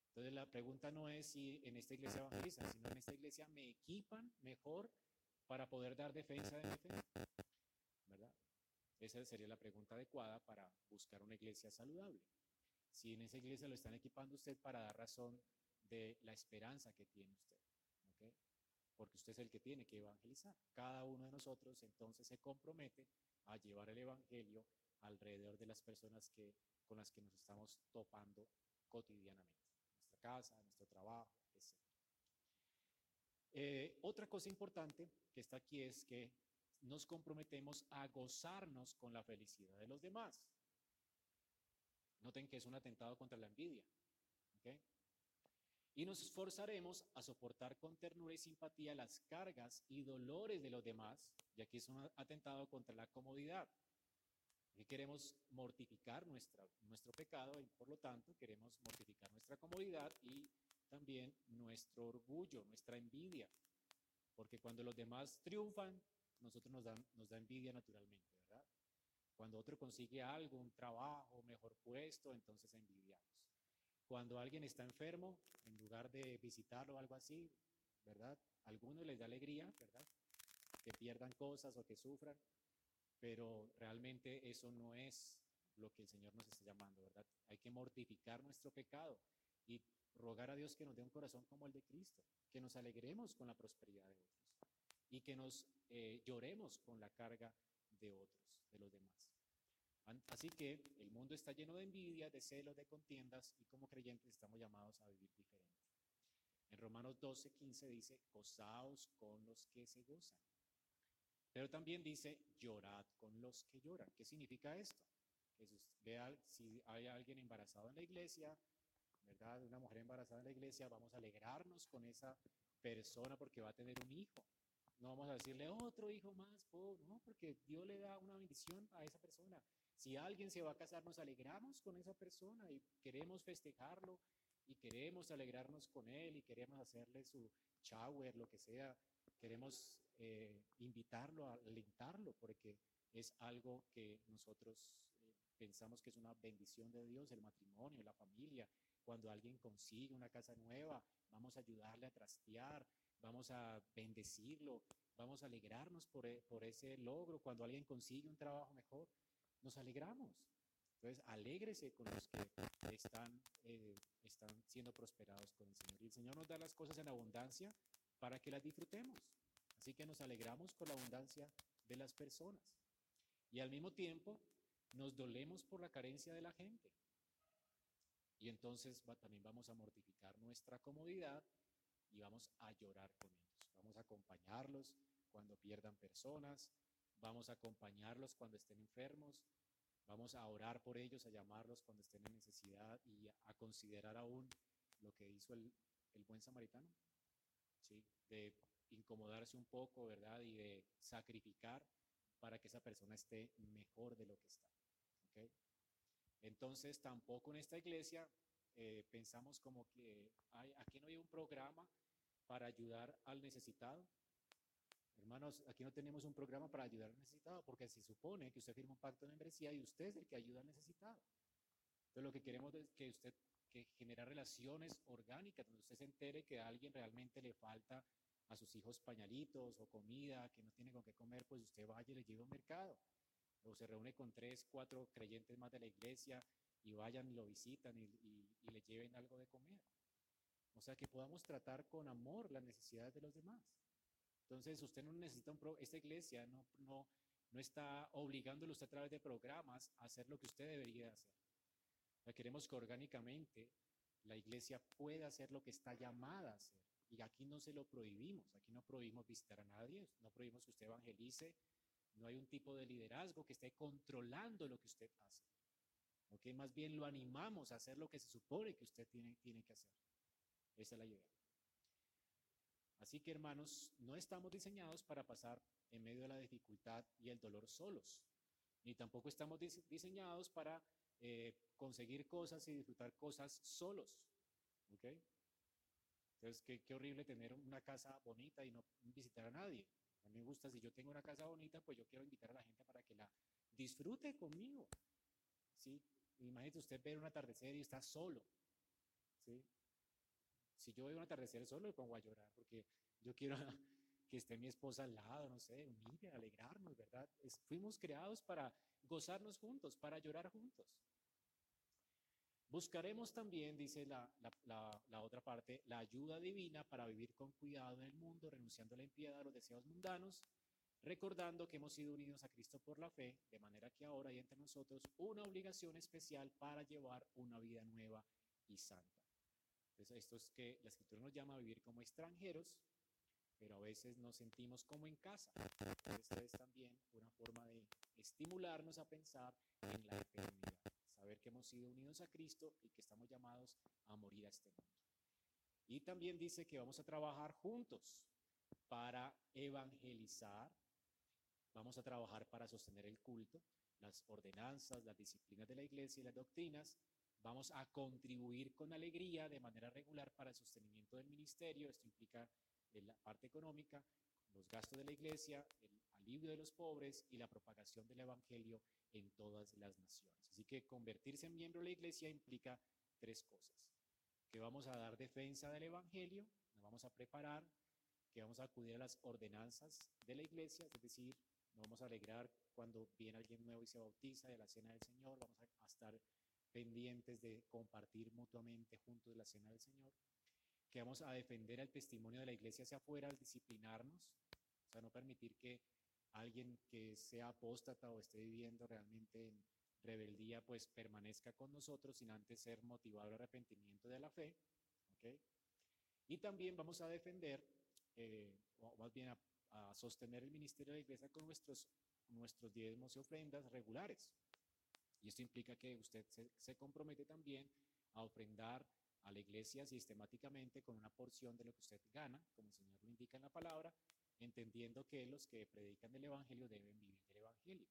Entonces la pregunta no es si en esta iglesia evangelizan, sino en esta iglesia me equipan mejor para poder dar defensa de mi fe. ¿Verdad? Esa sería la pregunta adecuada para buscar una iglesia saludable. Si en esa iglesia lo están equipando usted para dar razón de la esperanza que tiene usted porque usted es el que tiene que evangelizar. Cada uno de nosotros entonces se compromete a llevar el Evangelio alrededor de las personas que, con las que nos estamos topando cotidianamente, nuestra casa, nuestro trabajo, etc. Eh, otra cosa importante que está aquí es que nos comprometemos a gozarnos con la felicidad de los demás. Noten que es un atentado contra la envidia. ¿okay? y nos esforzaremos a soportar con ternura y simpatía las cargas y dolores de los demás, ya que es un atentado contra la comodidad. Y queremos mortificar nuestra, nuestro pecado y por lo tanto queremos mortificar nuestra comodidad y también nuestro orgullo, nuestra envidia. Porque cuando los demás triunfan, nosotros nos da, nos da envidia naturalmente, ¿verdad? Cuando otro consigue algo, un trabajo, mejor puesto, entonces envidiamos. Cuando alguien está enfermo, en lugar de visitarlo o algo así, ¿verdad? A algunos les da alegría, ¿verdad? Que pierdan cosas o que sufran, pero realmente eso no es lo que el Señor nos está llamando, ¿verdad? Hay que mortificar nuestro pecado y rogar a Dios que nos dé un corazón como el de Cristo, que nos alegremos con la prosperidad de otros y que nos eh, lloremos con la carga de otros, de los demás. Así que el mundo está lleno de envidia, de celos, de contiendas y como creyentes estamos llamados a vivir diferente. En Romanos 12, 15 dice, gozaos con los que se gozan. Pero también dice, llorad con los que lloran. ¿Qué significa esto? Que si hay alguien embarazado en la iglesia, ¿verdad? Una mujer embarazada en la iglesia, vamos a alegrarnos con esa persona porque va a tener un hijo. No vamos a decirle otro hijo más, no, porque Dios le da una bendición a esa persona. Si alguien se va a casar, nos alegramos con esa persona y queremos festejarlo y queremos alegrarnos con él y queremos hacerle su shower, lo que sea. Queremos eh, invitarlo, alentarlo, porque es algo que nosotros eh, pensamos que es una bendición de Dios, el matrimonio, la familia. Cuando alguien consigue una casa nueva, vamos a ayudarle a trastear, vamos a bendecirlo, vamos a alegrarnos por, e, por ese logro. Cuando alguien consigue un trabajo mejor, nos alegramos. Entonces, alégrese con los que están, eh, están siendo prosperados con el Señor. Y el Señor nos da las cosas en abundancia para que las disfrutemos. Así que nos alegramos por la abundancia de las personas. Y al mismo tiempo, nos dolemos por la carencia de la gente. Y entonces también vamos a mortificar nuestra comodidad y vamos a llorar con ellos. Vamos a acompañarlos cuando pierdan personas, vamos a acompañarlos cuando estén enfermos, vamos a orar por ellos, a llamarlos cuando estén en necesidad y a considerar aún lo que hizo el, buen samaritano, ¿sí? de incomodarse un poco, ¿verdad? Y de sacrificar para que esa persona esté mejor de lo que está. Entonces, tampoco en esta iglesia eh, pensamos como que hay, aquí no hay un programa para ayudar al necesitado. Hermanos, aquí no tenemos un programa para ayudar al necesitado, porque se supone que usted firma un pacto de membresía y usted es el que ayuda al necesitado. Entonces, lo que queremos es que usted que genera relaciones orgánicas, donde usted se entere que a alguien realmente le falta a sus hijos pañalitos o comida, que no tiene con qué comer, pues usted vaya y le lleve un mercado. O se reúne con tres, cuatro creyentes más de la iglesia y vayan y lo visitan y, y le lleven algo de comer. O sea, que podamos tratar con amor las necesidades de los demás. Entonces, usted no necesita un pro, esta iglesia no, no, no está obligándolo usted a través de programas a hacer lo que usted debería hacer. Queremos que orgánicamente la iglesia pueda hacer lo que está llamada a hacer. Y aquí no se lo prohibimos, aquí no prohibimos visitar a nadie, no prohibimos que usted evangelice, no hay un tipo de liderazgo que esté controlando lo que usted hace. ¿Ok? Más bien lo animamos a hacer lo que se supone que usted tiene, tiene que hacer. Esa es la idea. Así que hermanos, no estamos diseñados para pasar en medio de la dificultad y el dolor solos, ni tampoco estamos diseñados para eh, conseguir cosas y disfrutar cosas solos. ¿Ok? Entonces, qué, horrible tener una casa bonita y no visitar a nadie. A mí me gusta, si yo tengo una casa bonita, pues yo quiero invitar a la gente para que la disfrute conmigo. ¿Sí? Imagínese usted ver un atardecer y está solo. ¿Sí? Si yo veo un atardecer solo, me pongo a llorar porque yo quiero que esté mi esposa al lado, no sé, unir, alegrarnos, ¿verdad? fuimos creados para gozarnos juntos, para llorar juntos. Buscaremos también, dice la, la, otra parte, la ayuda divina para vivir con cuidado en el mundo, renunciando a la impiedad, a los deseos mundanos, recordando que hemos sido unidos a Cristo por la fe, de manera que ahora hay entre nosotros una obligación especial para llevar una vida nueva y santa. Entonces, esto es que la escritura nos llama a vivir como extranjeros, pero a veces nos sentimos como en casa. Esta es también una forma de estimularnos a pensar en la eternidad, saber que hemos sido unidos a Cristo y que estamos llamados a morir a este mundo. Y también dice que vamos a trabajar juntos para evangelizar, vamos a trabajar para sostener el culto, las ordenanzas, las disciplinas de la iglesia y las doctrinas, Vamos a contribuir con alegría de manera regular para el sostenimiento del ministerio. Esto implica la parte económica, los gastos de la iglesia, el alivio de los pobres y la propagación del Evangelio en todas las naciones. Así que convertirse en miembro de la iglesia implica tres cosas. Que vamos a dar defensa del Evangelio, nos vamos a preparar, que vamos a acudir a las ordenanzas de la iglesia, es decir, nos vamos a alegrar cuando viene alguien nuevo y se bautiza de la cena del Señor, vamos a, estar pendientes de compartir mutuamente juntos la cena del Señor, que vamos a defender el testimonio de la iglesia hacia afuera al disciplinarnos, o sea, no permitir que alguien que sea apóstata o esté viviendo realmente en rebeldía, pues permanezca con nosotros sin antes ser motivado al arrepentimiento de la fe. ¿okay? Y también vamos a defender, eh, o más bien a, a, sostener el ministerio de la iglesia con nuestros, nuestros diezmos y ofrendas regulares. Y esto implica que usted se, se compromete también a ofrendar a la iglesia sistemáticamente con una porción de lo que usted gana, como el Señor lo indica en la palabra, entendiendo que los que predican el Evangelio deben vivir del Evangelio.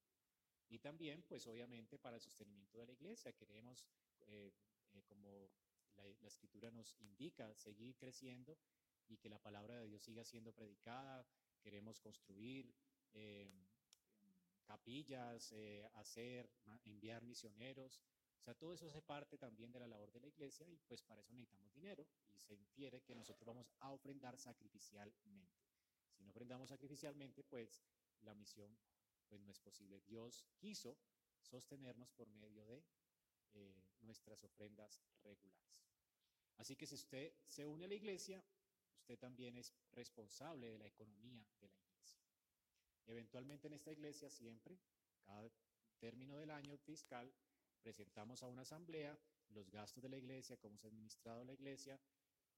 Y también, pues obviamente, para el sostenimiento de la iglesia, queremos, eh, eh, como la, escritura nos indica, seguir creciendo y que la palabra de Dios siga siendo predicada. Queremos construir eh, capillas, hacer, enviar misioneros. O sea, todo eso hace parte también de la labor de la iglesia y pues para eso necesitamos dinero y se infiere que nosotros vamos a ofrendar sacrificialmente. Si no ofrendamos sacrificialmente, pues la misión pues no es posible. Dios quiso sostenernos por medio de eh, nuestras ofrendas regulares. Así que si usted se une a la iglesia, usted también es responsable de la economía de la iglesia. Eventualmente en esta iglesia siempre, cada término del año fiscal, presentamos a una asamblea los gastos de la iglesia, cómo se ha administrado la iglesia,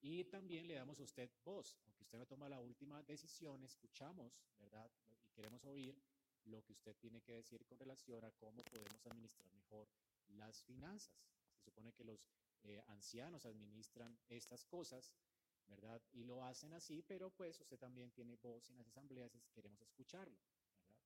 y también le damos a usted voz, aunque usted no toma la última decisión, escuchamos, ¿verdad? Y queremos oír lo que usted tiene que decir con relación a cómo podemos administrar mejor las finanzas. Se supone que los eh, ancianos administran estas cosas, ¿verdad? Y lo hacen así, pero pues usted también tiene voz en las asambleas y queremos escucharlo, ¿verdad?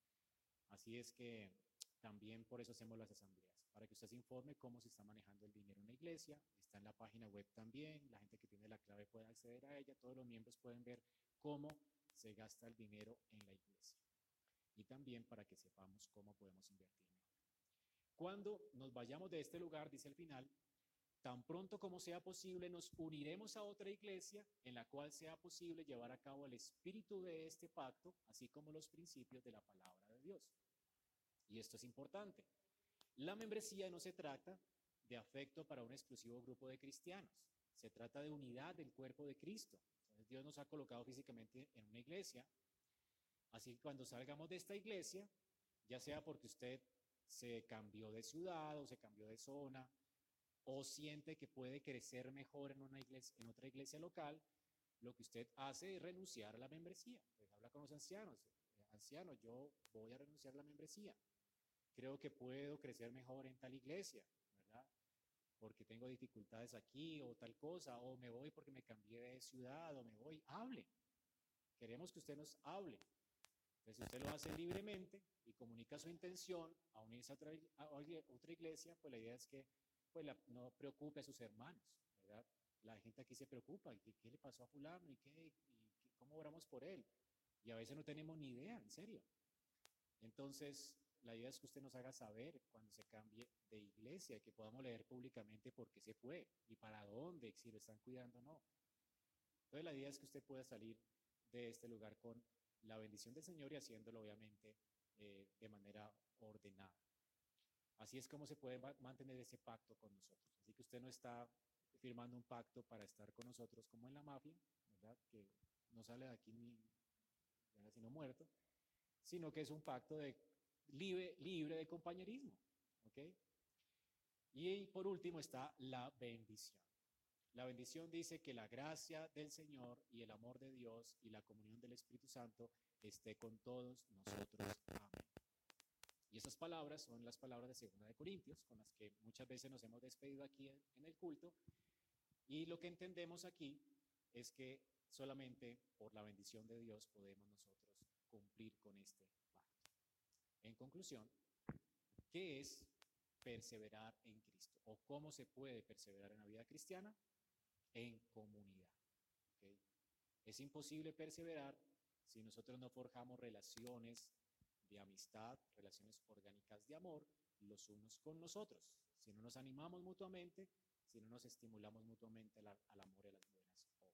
Así es que también por eso hacemos las asambleas, para que usted se informe cómo se está manejando el dinero en la iglesia, está en la página web también, la gente que tiene la clave puede acceder a ella, todos los miembros pueden ver cómo se gasta el dinero en la iglesia y también para que sepamos cómo podemos invertir mejor. Cuando nos vayamos de este lugar, dice el final, tan pronto como sea posible, nos uniremos a otra iglesia en la cual sea posible llevar a cabo el espíritu de este pacto, así como los principios de la palabra de Dios. Y esto es importante. La membresía no se trata de afecto para un exclusivo grupo de cristianos, se trata de unidad del cuerpo de Cristo. Dios nos ha colocado físicamente en una iglesia, Así que cuando salgamos de esta iglesia, ya sea porque usted se cambió de ciudad o se cambió de zona, o siente que puede crecer mejor en, una iglesia, en otra iglesia local, lo que usted hace es renunciar a la membresía. Pues habla con los ancianos. Anciano, yo voy a renunciar a la membresía. Creo que puedo crecer mejor en tal iglesia, ¿verdad? Porque tengo dificultades aquí o tal cosa, o me voy porque me cambié de ciudad, o me voy. Hable. Queremos que usted nos hable. Entonces, usted lo hace libremente y comunica su intención a unirse a otra, iglesia, pues la idea es que pues no preocupe a sus hermanos, ¿verdad? La gente aquí se preocupa, ¿qué, qué le pasó a fulano? ¿Y, qué, cómo oramos por él? Y a veces no tenemos ni idea, en serio. Entonces, la idea es que usted nos haga saber cuando se cambie de iglesia, que podamos leer públicamente por qué se fue y para dónde, si lo están cuidando o no. Entonces, la idea es que usted pueda salir de este lugar con la bendición del Señor y haciéndolo obviamente eh, de manera ordenada. Así es como se puede mantener ese pacto con nosotros. Así que usted no está firmando un pacto para estar con nosotros como en la mafia, ¿verdad? Que no sale de aquí ni sino muerto, sino que es un pacto de libre, de compañerismo, ¿ok? Y por último está la bendición. La bendición dice que la gracia del Señor y el amor de Dios y la comunión del Espíritu Santo esté con todos nosotros. Amén. Y esas palabras son las palabras de Segunda de Corintios, con las que muchas veces nos hemos despedido aquí en el culto. Y lo que entendemos aquí es que solamente por la bendición de Dios podemos nosotros cumplir con este pacto. En conclusión, ¿qué es perseverar en Cristo? ¿O cómo se puede perseverar en la vida cristiana? en comunidad. Es imposible perseverar si nosotros no forjamos relaciones de amistad, relaciones orgánicas de amor los unos con los otros. Si no nos animamos mutuamente, si no nos estimulamos mutuamente al, al amor y a las buenas obras.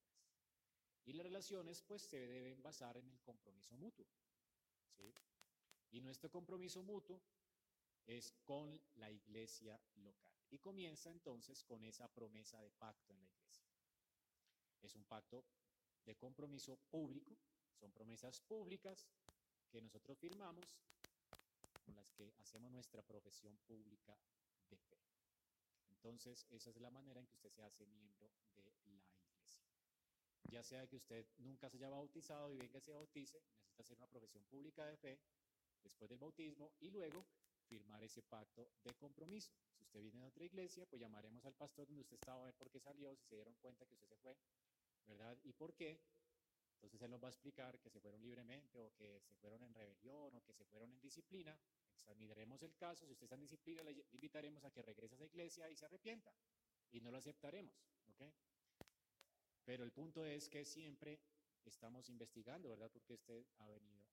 Y las relaciones pues se deben basar en el compromiso mutuo. ¿sí? Y nuestro compromiso mutuo es con la iglesia local. Y comienza entonces con esa promesa de pacto en la iglesia. Es un pacto de compromiso público, son promesas públicas que nosotros firmamos con las que hacemos nuestra profesión pública de fe. Entonces, esa es la manera en que usted se hace miembro de la iglesia. Ya sea que usted nunca se haya bautizado y venga y se bautice, necesita hacer una profesión pública de fe después del bautismo y luego firmar ese pacto de compromiso. Si usted viene de otra iglesia, pues llamaremos al pastor donde usted estaba a ver por qué salió, si se dieron cuenta que usted se fue, ¿verdad? ¿Y por qué? Entonces él nos va a explicar que se fueron libremente o que se fueron en rebelión o que se fueron en disciplina. Examinaremos el caso. Si usted está en disciplina, le invitaremos a que regrese a esa iglesia y se arrepienta. Y no lo aceptaremos, ¿ok? Pero el punto es que siempre estamos investigando, ¿verdad? Porque usted ha venido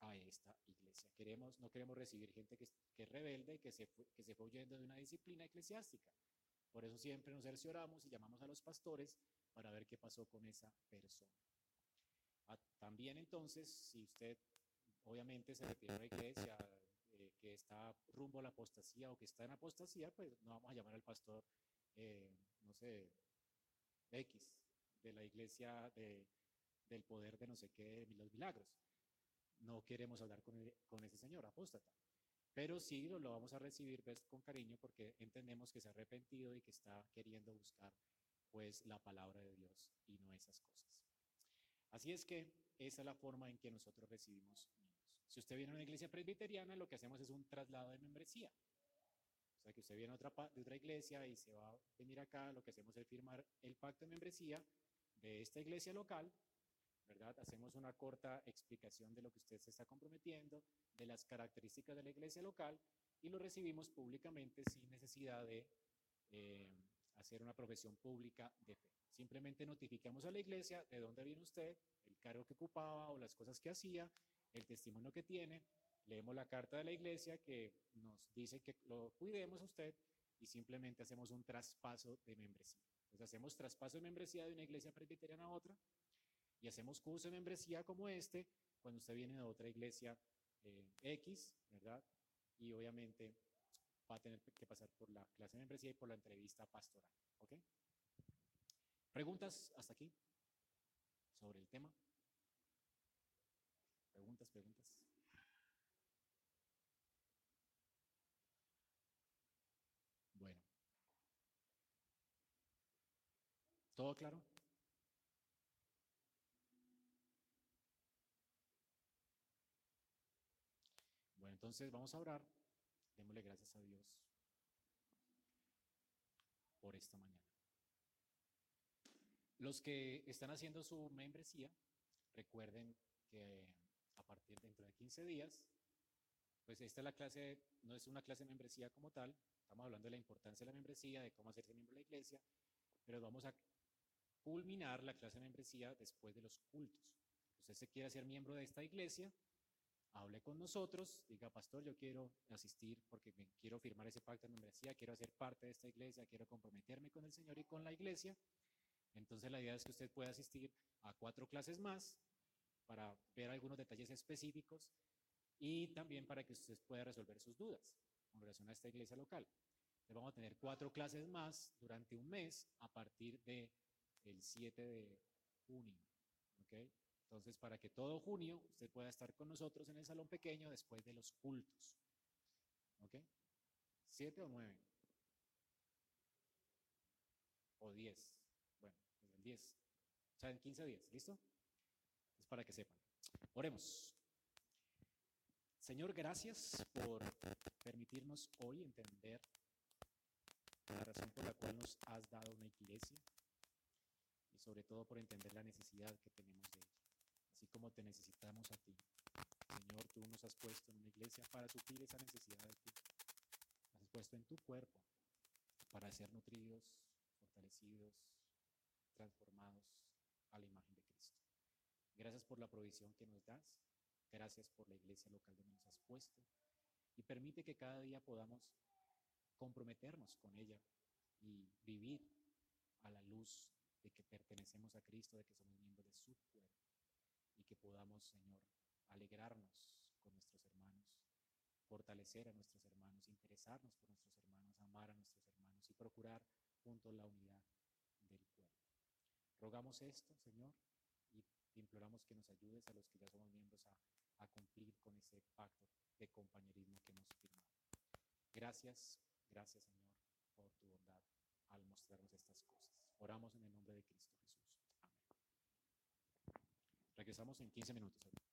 a esta iglesia. Queremos, no queremos recibir gente que, que es rebelde, que se, que se fue huyendo de una disciplina eclesiástica. Por eso siempre nos cercioramos y llamamos a los pastores para ver qué pasó con esa persona. Ah, también entonces, si usted obviamente se refiere a la iglesia eh, que está rumbo a la apostasía o que está en apostasía, pues no vamos a llamar al pastor, eh, no sé, X, de la iglesia de, del poder de no sé qué, los milagros no queremos hablar con, con ese señor apóstata. Pero sí lo, lo vamos a recibir pues, con cariño porque entendemos que se ha arrepentido y que está queriendo buscar pues la palabra de Dios y no esas cosas. Así es que esa es la forma en que nosotros recibimos. Si usted viene a una iglesia presbiteriana, lo que hacemos es un traslado de membresía. O sea, que usted viene a otra, de otra iglesia y se va a venir acá, lo que hacemos es firmar el pacto de membresía de esta iglesia local ¿verdad? Hacemos una corta explicación de lo que usted se está comprometiendo, de las características de la iglesia local y lo recibimos públicamente sin necesidad de eh, hacer una profesión pública de fe. Simplemente notificamos a la iglesia de dónde viene usted, el cargo que ocupaba o las cosas que hacía, el testimonio que tiene, leemos la carta de la iglesia que nos dice que lo cuidemos a usted y simplemente hacemos un traspaso de membresía. Entonces hacemos traspaso de membresía de una iglesia presbiteriana a otra y hacemos curso de membresía como este cuando usted viene de otra iglesia eh, X, ¿verdad? Y obviamente va a tener que pasar por la clase de membresía y por la entrevista pastoral, ¿ok? ¿Preguntas hasta aquí sobre el tema? ¿Preguntas, preguntas? Bueno. ¿Todo claro? Entonces vamos a orar. Démosle gracias a Dios por esta mañana. Los que están haciendo su membresía, recuerden que a partir de dentro de 15 días, pues esta es la clase, no es una clase de membresía como tal, estamos hablando de la importancia de la membresía, de cómo hacerse miembro de la iglesia, pero vamos a culminar la clase de membresía después de los cultos. Usted se quiere hacer miembro de esta iglesia, hable con nosotros, diga, pastor, yo quiero asistir porque me quiero firmar ese pacto de membresía, quiero hacer parte de esta iglesia, quiero comprometerme con el Señor y con la iglesia. Entonces la idea es que usted pueda asistir a cuatro clases más para ver algunos detalles específicos y también para que usted pueda resolver sus dudas con relación a esta iglesia local. Vamos a tener cuatro clases más durante un mes a partir del el 7 de junio. ¿okay? Entonces, para que todo junio usted pueda estar con nosotros en el salón pequeño después de los cultos. ¿Ok? ¿Siete o nueve? O diez. Bueno, pues el diez. O sea, en quince días. ¿Listo? Es para que sepan. Oremos. Señor, gracias por permitirnos hoy entender la razón por la cual nos has dado una iglesia y sobre todo por entender la necesidad que tenemos de ella así como te necesitamos a ti. Señor, tú nos has puesto en una iglesia para suplir esa necesidad de ti. Nos has puesto en tu cuerpo para ser nutridos, fortalecidos, transformados a la imagen de Cristo. Gracias por la provisión que nos das. Gracias por la iglesia local donde nos has puesto y permite que cada día podamos comprometernos con ella y vivir a la luz de que pertenecemos a Cristo, de que somos miembros de su cuerpo y que podamos, Señor, alegrarnos con nuestros hermanos, fortalecer a nuestros hermanos, interesarnos por nuestros hermanos, amar a nuestros hermanos y procurar juntos la unidad. Rogamos esto, Señor, y imploramos que nos ayudes a los que ya somos miembros a, cumplir con ese pacto de compañerismo que hemos firmado. Gracias, gracias, Señor, por tu bondad al mostrarnos estas cosas. Oramos en el nombre de Cristo Jesús. Amén. Regresamos en 15 minutos.